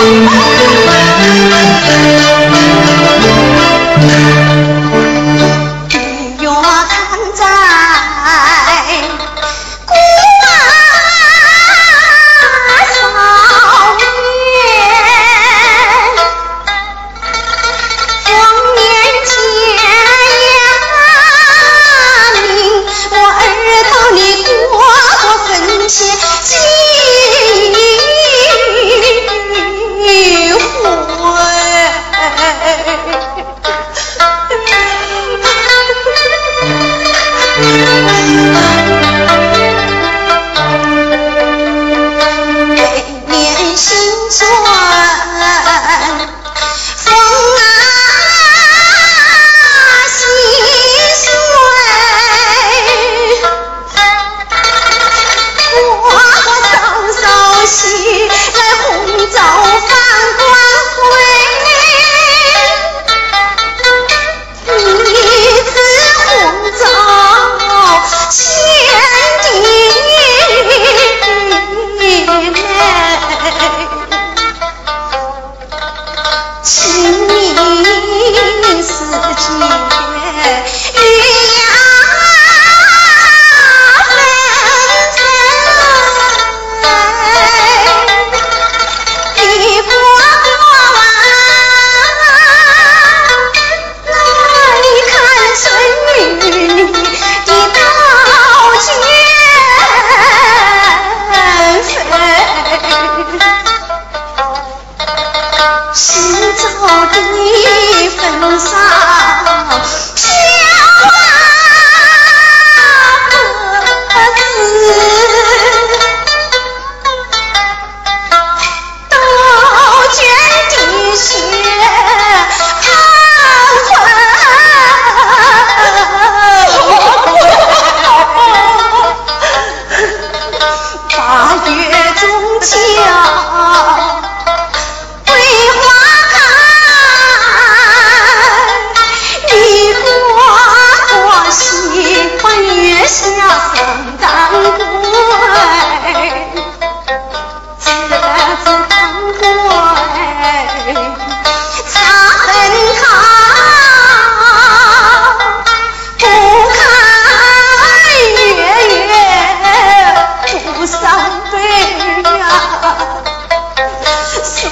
Thank you.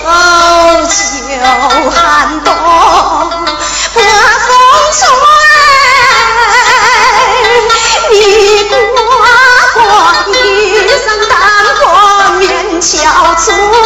啊，守寒冬，寒风吹，你赶我，一生等破面憔悴。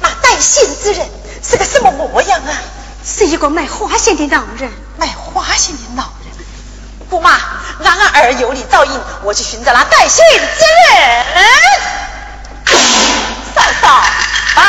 那带信之人是个什么模样啊？是一个卖花线的老人，卖花线的老人。姑妈，安安儿有你照应，我去寻找那带信之人。嫂嫂，报！